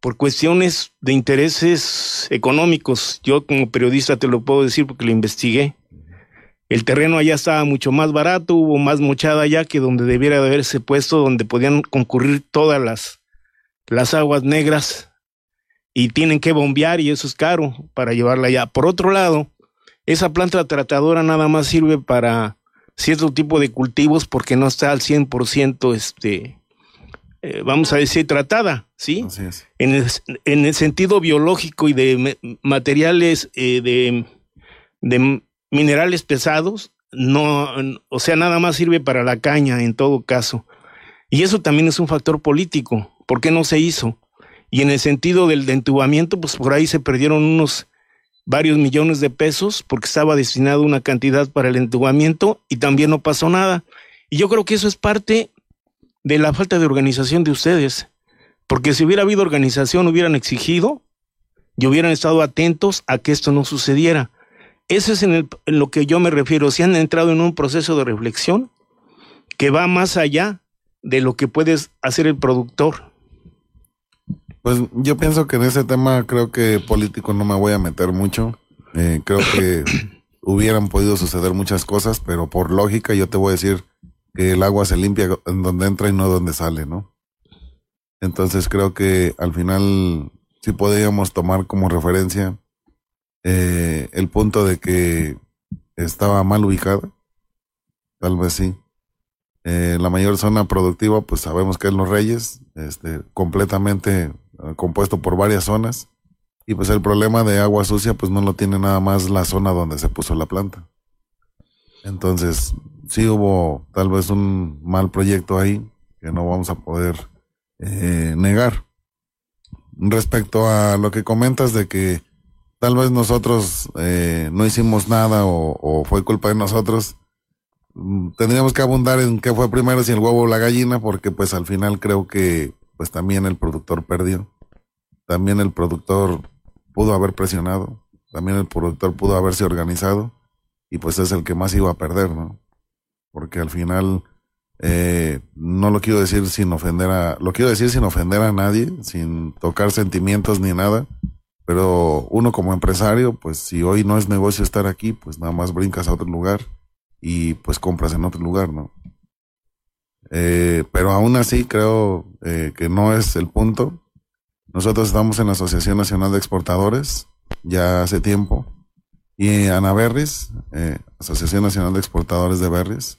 por cuestiones de intereses económicos. Yo como periodista te lo puedo decir porque lo investigué. El terreno allá estaba mucho más barato, hubo más mochada allá que donde debiera de haberse puesto, donde podían concurrir todas las, las aguas negras y tienen que bombear y eso es caro para llevarla allá. Por otro lado, esa planta tratadora nada más sirve para cierto tipo de cultivos porque no está al 100% este, eh, vamos a decir, tratada, ¿sí? En, el, en el sentido biológico y de materiales, eh, de, de minerales pesados, no, o sea, nada más sirve para la caña en todo caso. Y eso también es un factor político. ¿Por qué no se hizo? Y en el sentido del entubamiento, pues por ahí se perdieron unos varios millones de pesos porque estaba destinado una cantidad para el entubamiento y también no pasó nada. Y yo creo que eso es parte de la falta de organización de ustedes. Porque si hubiera habido organización, hubieran exigido y hubieran estado atentos a que esto no sucediera. Eso es en, lo que yo me refiero. Si han entrado en un proceso de reflexión que va más allá de lo que puede hacer el productor. Pues yo pienso que en ese tema creo que político no me voy a meter mucho. Eh, creo que hubieran podido suceder muchas cosas, pero por lógica yo te voy a decir que el agua se limpia en donde entra y no donde sale, ¿no? Entonces creo que al final sí podríamos tomar como referencia eh, el punto de que estaba mal ubicada, tal vez sí. Eh, la mayor zona productiva, pues sabemos que es Los Reyes, este, completamente eh, compuesto por varias zonas. Y pues el problema de agua sucia, pues no lo tiene nada más la zona donde se puso la planta. Entonces, sí hubo tal vez un mal proyecto ahí que no vamos a poder negar. Respecto a lo que comentas de que tal vez nosotros eh, no hicimos nada o, fue culpa de nosotros. Mm, tendríamos que abundar en qué fue primero, si el huevo o la gallina, porque pues al final creo que pues también el productor perdió. También el productor pudo haber presionado, también el productor pudo haberse organizado y pues es el que más iba a perder, ¿no? Porque al final eh, no lo quiero decir sin ofender a, lo quiero decir sin ofender a nadie, sin tocar sentimientos ni nada pero uno como empresario, pues si hoy no es negocio estar aquí, pues nada más brincas a otro lugar y pues compras en otro lugar, ¿no? Eh, pero aún así creo eh, que no es el punto. Nosotros estamos en la Asociación Nacional de Exportadores ya hace tiempo y Ana Berris, Asociación Nacional de Exportadores de Berris,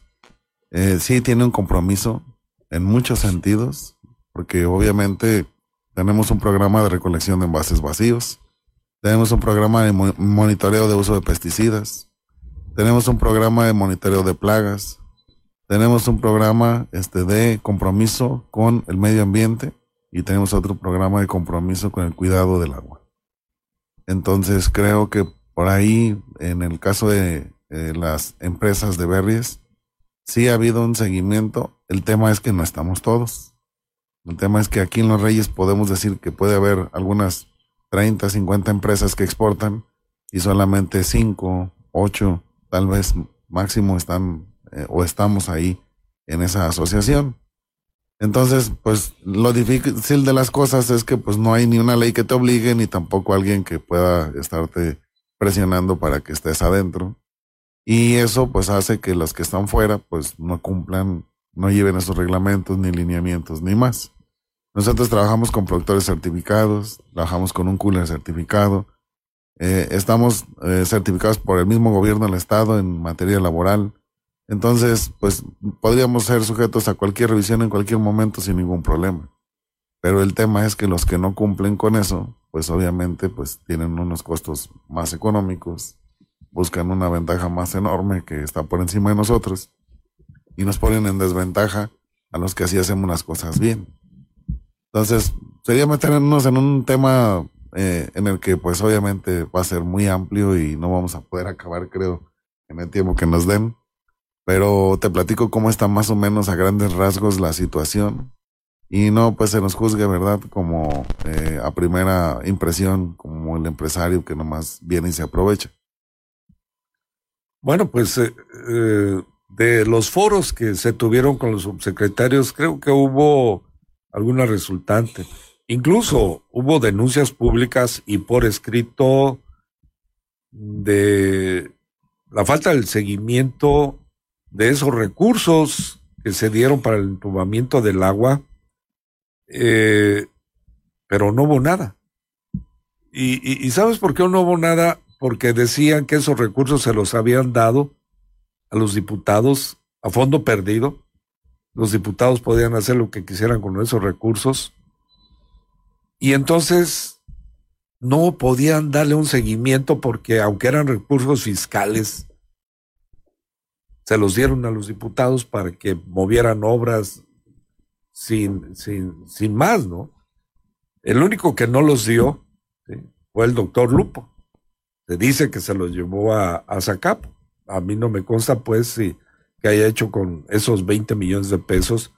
sí tiene un compromiso en muchos sentidos, porque obviamente tenemos un programa de recolección de envases vacíos, tenemos un programa de monitoreo de uso de pesticidas, tenemos un programa de monitoreo de plagas, tenemos un programa este, de compromiso con el medio ambiente y tenemos otro programa de compromiso con el cuidado del agua. Entonces creo que por ahí, en el caso de las empresas de berries, sí ha habido un seguimiento. El tema es que no estamos todos. El tema es que aquí en Los Reyes podemos decir que puede haber algunas 30, 50 empresas que exportan y solamente 5, 8, tal vez máximo están eh, o estamos ahí en esa asociación. Entonces, pues lo difícil de las cosas es que pues no hay ni una ley que te obligue ni tampoco alguien que pueda estarte presionando para que estés adentro. Y eso pues hace que los que están fuera pues no cumplan, no lleven esos reglamentos ni lineamientos ni más. Nosotros trabajamos con productores certificados, trabajamos con un cooler certificado, eh, estamos eh, certificados por el mismo gobierno del estado en materia laboral. Entonces, pues podríamos ser sujetos a cualquier revisión en cualquier momento sin ningún problema. Pero el tema es que los que no cumplen con eso, pues obviamente pues tienen unos costos más económicos, buscan una ventaja más enorme que está por encima de nosotros y nos ponen en desventaja a los que así hacemos las cosas bien. Entonces, sería meternos en un tema eh, en el que pues obviamente va a ser muy amplio y no vamos a poder acabar, creo, en el tiempo que nos den. Pero te platico cómo está más o menos a grandes rasgos la situación. Y no, pues se nos juzgue, ¿verdad? Como eh, a primera impresión, como el empresario que nomás viene y se aprovecha. Bueno, pues eh, eh, de los foros que se tuvieron con los subsecretarios, creo que hubo alguna resultante. Incluso hubo denuncias públicas y por escrito de la falta del seguimiento de esos recursos que se dieron para el entubamiento del agua, eh, pero no hubo nada. Y, ¿sabes por qué no hubo nada? Porque decían que esos recursos se los habían dado a los diputados a fondo perdido. Los diputados podían hacer lo que quisieran con esos recursos. Y entonces no podían darle un seguimiento porque aunque eran recursos fiscales, se los dieron a los diputados para que movieran obras sin, sin, sin más, ¿no? El único que no los dio fue el doctor Lupo. Se dice que se los llevó a, a. A mí no me consta, pues, si, que haya hecho con esos 20 millones de pesos,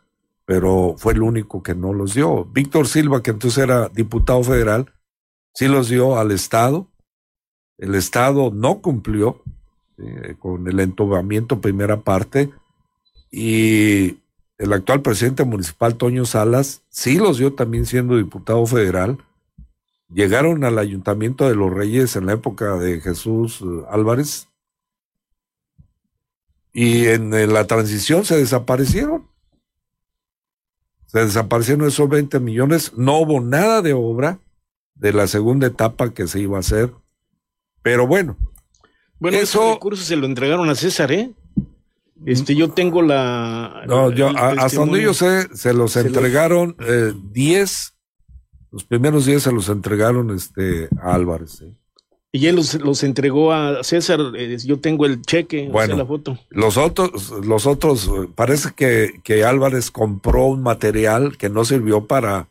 pero fue el único que no los dio. Víctor Silva, que entonces era diputado federal, sí los dio al Estado. El Estado no cumplió eh, con el entubamiento primera parte y el actual presidente municipal Toño Salas sí los dio también siendo diputado federal. Llegaron al ayuntamiento de los Reyes en la época de Jesús eh, Álvarez y en la transición se desaparecieron. Se desaparecieron esos 20 millones, no hubo nada de obra de la segunda etapa que se iba a hacer. Pero bueno, bueno, esos recursos se lo entregaron a César, ¿eh? Este, yo tengo la. No, yo, hasta donde yo sé, se los entregaron 10, eh, los primeros 10 se los entregaron este, a Álvarez. Y él los, entregó a César, eh, yo tengo el cheque, bueno, la foto. Los otros, los otros, parece que, que Álvarez compró un material que no sirvió para,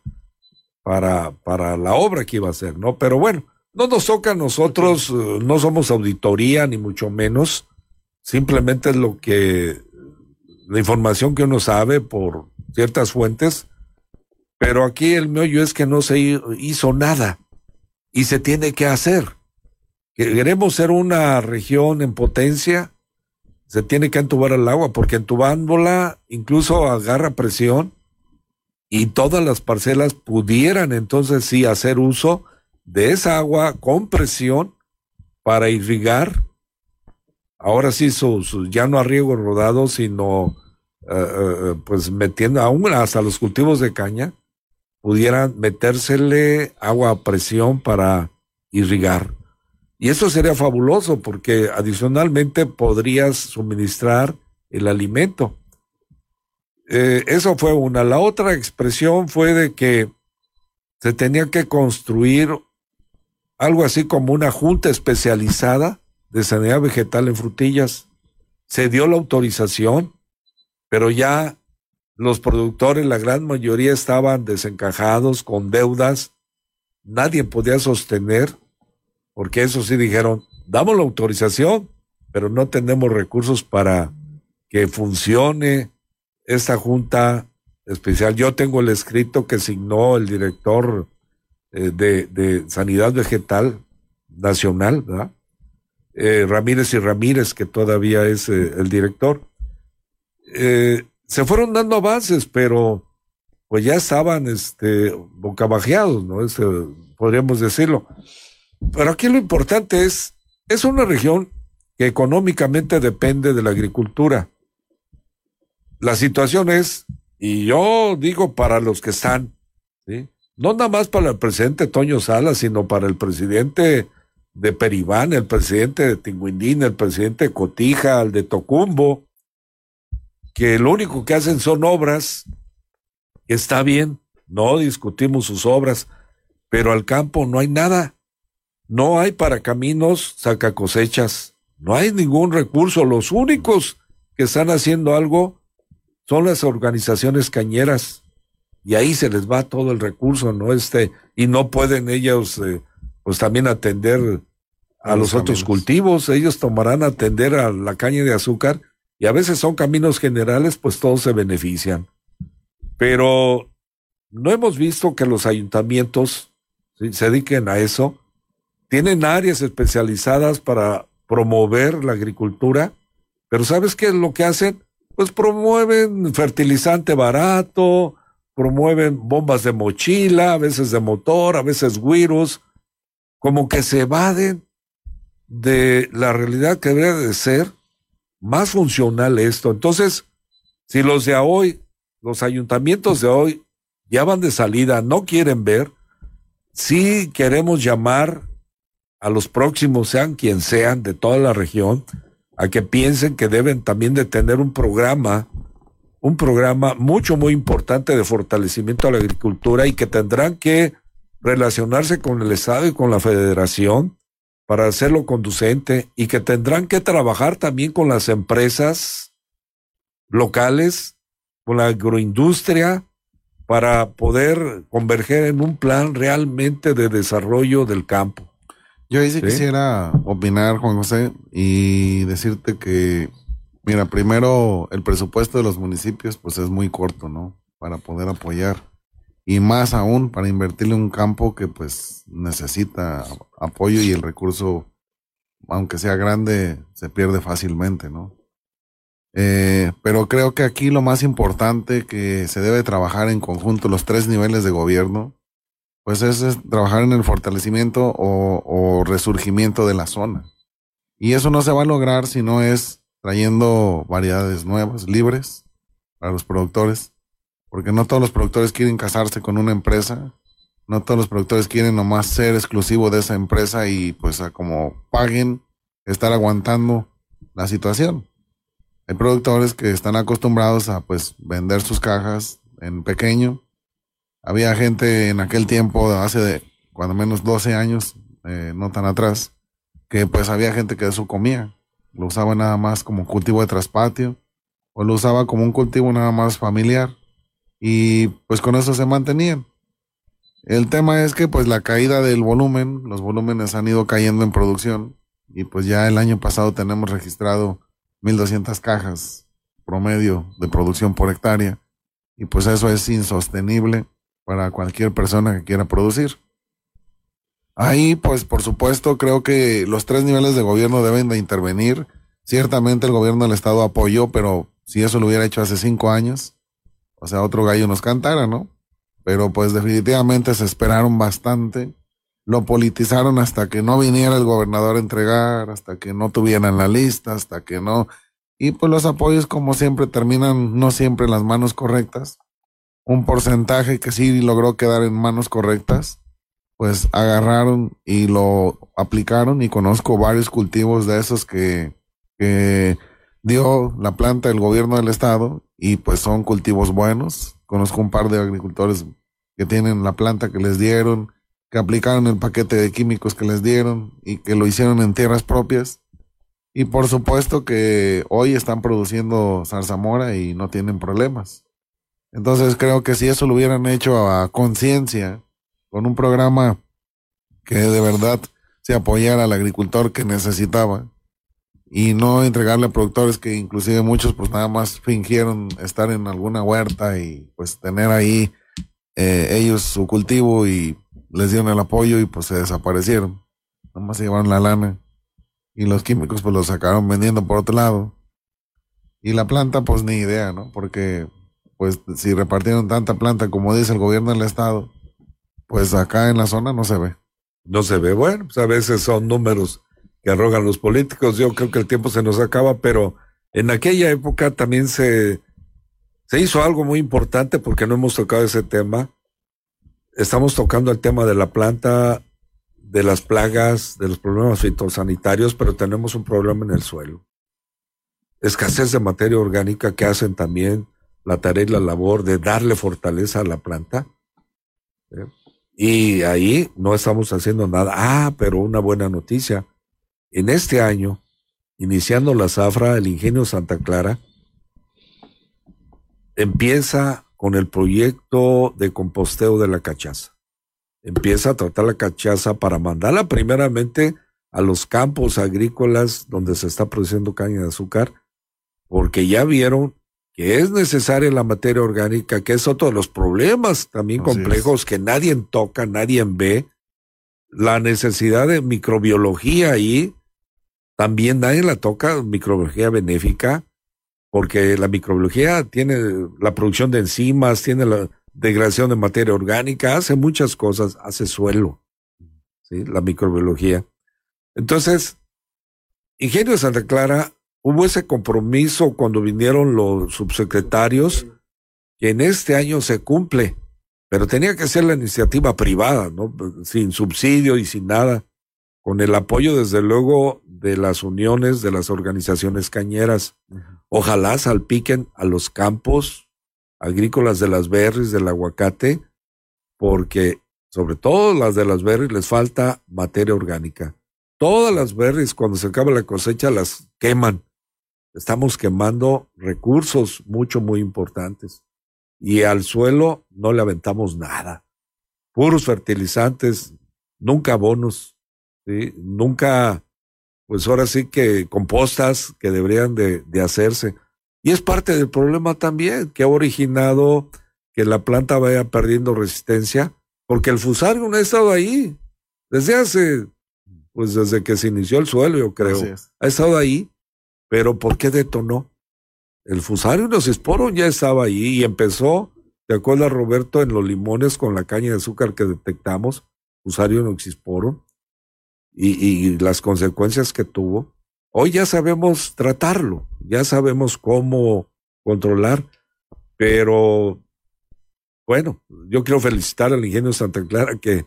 para, para la obra que iba a hacer, ¿no? Pero bueno, no nos toca a nosotros, eh, no somos auditoría, ni mucho menos. Simplemente es lo que, la información que uno sabe por ciertas fuentes. Pero aquí el meollo es que no se hizo nada y se tiene que hacer. Queremos ser una región en potencia, se tiene que entubar el agua, porque entubándola incluso agarra presión y todas las parcelas pudieran entonces sí hacer uso de esa agua con presión para irrigar, ahora sí, ya no a riego rodado, sino eh, eh, pues metiendo aún hasta los cultivos de caña, pudieran metérsele agua a presión para irrigar. Y eso sería fabuloso porque adicionalmente podrías suministrar el alimento. Eh, eso fue una. La otra expresión fue de que se tenía que construir algo así como una junta especializada de sanidad vegetal en frutillas. Se dio la autorización, pero ya los productores, la gran mayoría estaban desencajados con deudas. Nadie podía sostener, porque eso sí dijeron, damos la autorización, pero no tenemos recursos para que funcione esta junta especial. Yo tengo el escrito que signó el director eh, de, Sanidad Vegetal Nacional, ¿verdad? Eh, Ramírez y Ramírez, que todavía es eh, el director. Se fueron dando avances, pero pues ya estaban este, bocabajeados, ¿no? Este, podríamos decirlo. Pero aquí lo importante es, es una región que económicamente depende de la agricultura. La situación es, y yo digo para los que están, no nada más para el presidente Toño Sala, sino para el presidente de Peribán, el presidente de Tinguindín, el presidente de Cotija, el de Tocumbo, que lo único que hacen son obras, está bien, no discutimos sus obras, pero al campo no hay nada. No hay para caminos saca cosechas, no hay ningún recurso. Los únicos que están haciendo algo son las organizaciones cañeras y ahí se les va todo el recurso, ¿no? Este, y no pueden ellos, eh, pues también atender a los, otros cultivos, ellos tomarán atender a la caña de azúcar y a veces son caminos generales, pues todos se benefician. Pero no hemos visto que los ayuntamientos se dediquen a eso. Tienen áreas especializadas para promover la agricultura, pero ¿sabes qué es lo que hacen? pues promueven fertilizante barato, promueven bombas de mochila, a veces de motor, a veces virus, como que se evaden de la realidad que debería de ser más funcional esto. Entonces, si los de hoy, los ayuntamientos de hoy ya van de salida, no quieren ver, sí queremos llamar a los próximos, sean quien sean, de toda la región, a que piensen que deben también de tener un programa, un programa mucho, muy importante de fortalecimiento a la agricultura y que tendrán que relacionarse con el Estado y con la Federación para hacerlo conducente y que tendrán que trabajar también con las empresas locales, con la agroindustria, para poder converger en un plan realmente de desarrollo del campo. Yo ahí sí, quisiera opinar, Juan José, y decirte que, mira, primero el presupuesto de los municipios pues es muy corto, ¿no? Para poder apoyar. Y más aún para invertirle un campo que pues necesita apoyo y el recurso, aunque sea grande, se pierde fácilmente, ¿no? Eh, pero creo que aquí lo más importante que se debe trabajar en conjunto los tres niveles de gobierno pues es, trabajar en el fortalecimiento o, resurgimiento de la zona. Y eso no se va a lograr si no es trayendo variedades nuevas, libres, para los productores, porque no todos los productores quieren casarse con una empresa, no todos los productores quieren nomás ser exclusivo de esa empresa y pues como paguen, estar aguantando la situación. Hay productores que están acostumbrados a pues vender sus cajas en pequeño había gente en aquel tiempo, hace de cuando menos 12 años, eh, no tan atrás, que pues había gente que eso comía. Lo usaba nada más como cultivo de traspatio o lo usaba como un cultivo nada más familiar y pues con eso se mantenían. El tema es que pues la caída del volumen, los volúmenes han ido cayendo en producción y pues ya el año pasado tenemos registrado 1200 cajas promedio de producción por hectárea y pues eso es insostenible para cualquier persona que quiera producir. Ahí, pues por supuesto, creo que los tres niveles de gobierno deben de intervenir. Ciertamente el gobierno del Estado apoyó, pero si eso lo hubiera hecho hace cinco años, o sea, otro gallo nos cantara, ¿no? Pero pues definitivamente se esperaron bastante. Lo politizaron hasta que no viniera el gobernador a entregar, hasta que no tuvieran la lista, hasta que no. Y pues los apoyos, como siempre, terminan no siempre en las manos correctas un porcentaje que sí logró quedar en manos correctas, pues agarraron y lo aplicaron y conozco varios cultivos de esos que, dio la planta del gobierno del estado y pues son cultivos buenos. Conozco un par de agricultores que tienen la planta que les dieron, que aplicaron el paquete de químicos que les dieron y que lo hicieron en tierras propias. Y por supuesto que hoy están produciendo zarzamora y no tienen problemas. Entonces creo que si eso lo hubieran hecho a conciencia, con un programa que de verdad se apoyara al agricultor que necesitaba y no entregarle a productores que inclusive muchos pues nada más fingieron estar en alguna huerta y pues tener ahí eh, ellos su cultivo y les dieron el apoyo y pues se desaparecieron. Nada más se llevaron la lana y los químicos pues los sacaron vendiendo por otro lado. Y la planta pues ni idea, ¿no? Porque pues si repartieron tanta planta como dice el gobierno del estado, pues acá en la zona no se ve. No se ve, bueno, pues a veces son números que arrogan los políticos. Yo creo que el tiempo se nos acaba, pero en aquella época también se, se hizo algo muy importante porque no hemos tocado ese tema. Estamos tocando el tema de la planta, de las plagas, de los problemas fitosanitarios, pero tenemos un problema en el suelo. Escasez de materia orgánica que hacen también la tarea y la labor de darle fortaleza a la planta. ¿eh? Y ahí no estamos haciendo nada. Ah, pero una buena noticia. En este año, iniciando la zafra, el ingenio Santa Clara empieza con el proyecto de composteo de la cachaza. Empieza a tratar la cachaza para mandarla primeramente a los campos agrícolas donde se está produciendo caña de azúcar, porque ya vieron que es necesaria la materia orgánica, que es otro de los problemas también complejos que nadie toca, nadie ve. La necesidad de microbiología ahí, también nadie la toca, microbiología benéfica, porque la microbiología tiene la producción de enzimas, tiene la degradación de materia orgánica, hace muchas cosas, hace suelo, ¿sí? la microbiología. Entonces, Ingenio Santa Clara hubo ese compromiso cuando vinieron los subsecretarios, que en este año se cumple, pero tenía que ser la iniciativa privada, ¿no? Sin subsidio y sin nada, con el apoyo, desde luego, de las uniones, de las organizaciones cañeras. Ojalá salpiquen a los campos agrícolas de las berries, del aguacate, porque sobre todo las de las berries les falta materia orgánica. Todas las berries, cuando se acaba la cosecha, las queman Estamos quemando recursos mucho, muy importantes. Y al suelo no le aventamos nada. Puros fertilizantes, nunca abonos, ¿sí? nunca, pues ahora sí que compostas que deberían de, de hacerse. Y es parte del problema también que ha originado que la planta vaya perdiendo resistencia, porque el fusario no ha estado ahí desde hace, pues desde que se inició el suelo, yo creo. Ha estado ahí pero ¿por qué detonó? El fusario esporos ya estaba ahí y empezó, ¿te acuerdas Roberto, en los limones con la caña de azúcar que detectamos? Fusario noxisporum y, y las consecuencias que tuvo. Hoy ya sabemos tratarlo, ya sabemos cómo controlar, pero bueno, yo quiero felicitar al ingenio Santa Clara que,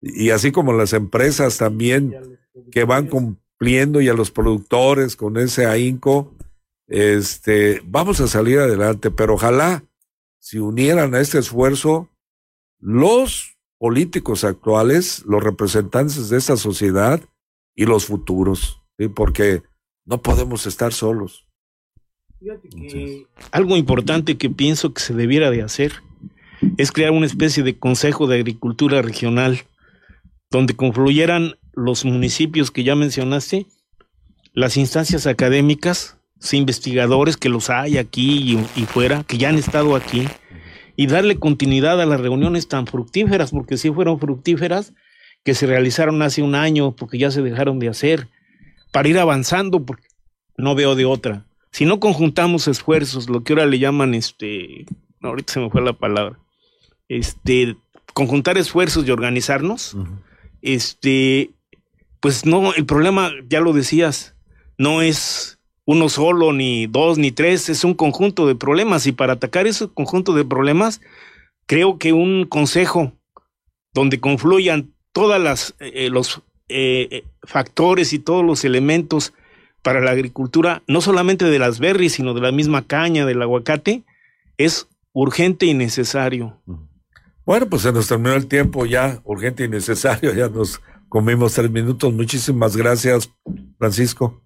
y así como las empresas también que van con y a los productores con ese ahínco, este, vamos a salir adelante, pero ojalá si unieran a este esfuerzo los políticos actuales, los representantes de esta sociedad y los futuros, porque no podemos estar solos. algo importante que pienso que se debiera de hacer es crear una especie de consejo de agricultura regional donde confluyeran los municipios que ya mencionaste, las instancias académicas, investigadores que los hay aquí y, fuera, que ya han estado aquí, y darle continuidad a las reuniones tan fructíferas, porque sí fueron fructíferas, que se realizaron hace un año, porque ya se dejaron de hacer, para ir avanzando, porque no veo de otra. Si no conjuntamos esfuerzos, lo que ahora le llaman, este, ahorita se me fue la palabra, este, conjuntar esfuerzos y organizarnos, este, pues no, el problema, ya lo decías, no es uno solo, ni dos, ni tres, es un conjunto de problemas. Y para atacar ese conjunto de problemas, creo que un consejo donde confluyan todos las, eh, los eh, eh, factores y todos los elementos para la agricultura, no solamente de las berries, sino de la misma caña, del aguacate, es urgente y necesario. Bueno, pues se nos terminó el tiempo ya, urgente y necesario, ya nos comimos tres minutos. Muchísimas gracias, Francisco.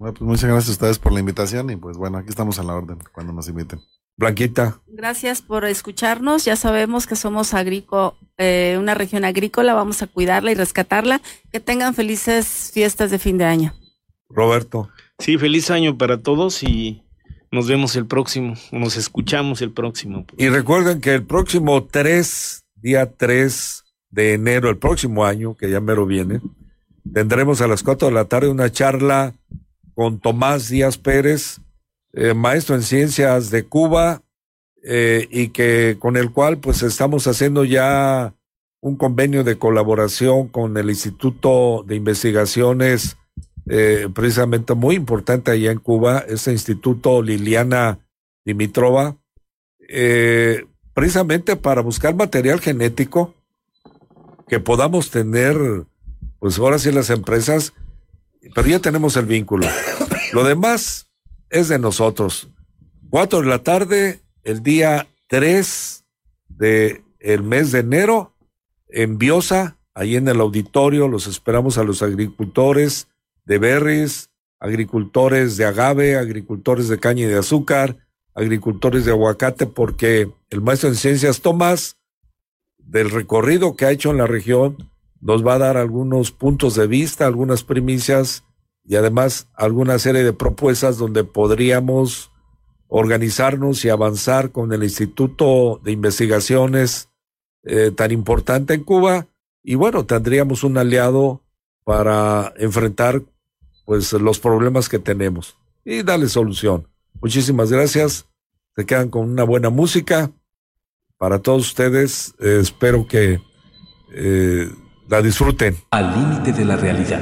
Bueno, pues muchas gracias a ustedes por la invitación y pues bueno, aquí estamos a la orden cuando nos inviten. Blanquita. Gracias por escucharnos. Ya sabemos que somos agrico, eh, una región agrícola, vamos a cuidarla y rescatarla. Que tengan felices fiestas de fin de año. Roberto. Sí, feliz año para todos y nos vemos el próximo, nos escuchamos el próximo. Y recuerden que el próximo 3, día 3 de enero, el próximo año, que ya mero viene, tendremos a las 4 de la tarde una charla con Tomás Díaz Pérez, eh, maestro en ciencias de Cuba, eh, y que con el cual pues estamos haciendo ya un convenio de colaboración con el Instituto de Investigaciones eh, precisamente muy importante allá en Cuba, ese instituto Liliana Dimitrova, precisamente para buscar material genético que podamos tener, pues ahora sí las empresas, pero ya tenemos el vínculo. Lo demás es de nosotros. Cuatro de la tarde, el día 3 de el mes de enero, en Biosa, ahí en el auditorio, los esperamos a los agricultores, de berries, agricultores de agave, agricultores de caña y de azúcar, agricultores de aguacate, porque el maestro en ciencias Tomás, del recorrido que ha hecho en la región, nos va a dar algunos puntos de vista, algunas primicias y además alguna serie de propuestas donde podríamos organizarnos y avanzar con el Instituto de Investigaciones eh, tan importante en Cuba. Y bueno, tendríamos un aliado para enfrentar pues los problemas que tenemos y darle solución. Muchísimas gracias. Se quedan con una buena música para todos ustedes. Eh, espero que eh, la disfruten. Al límite de la realidad.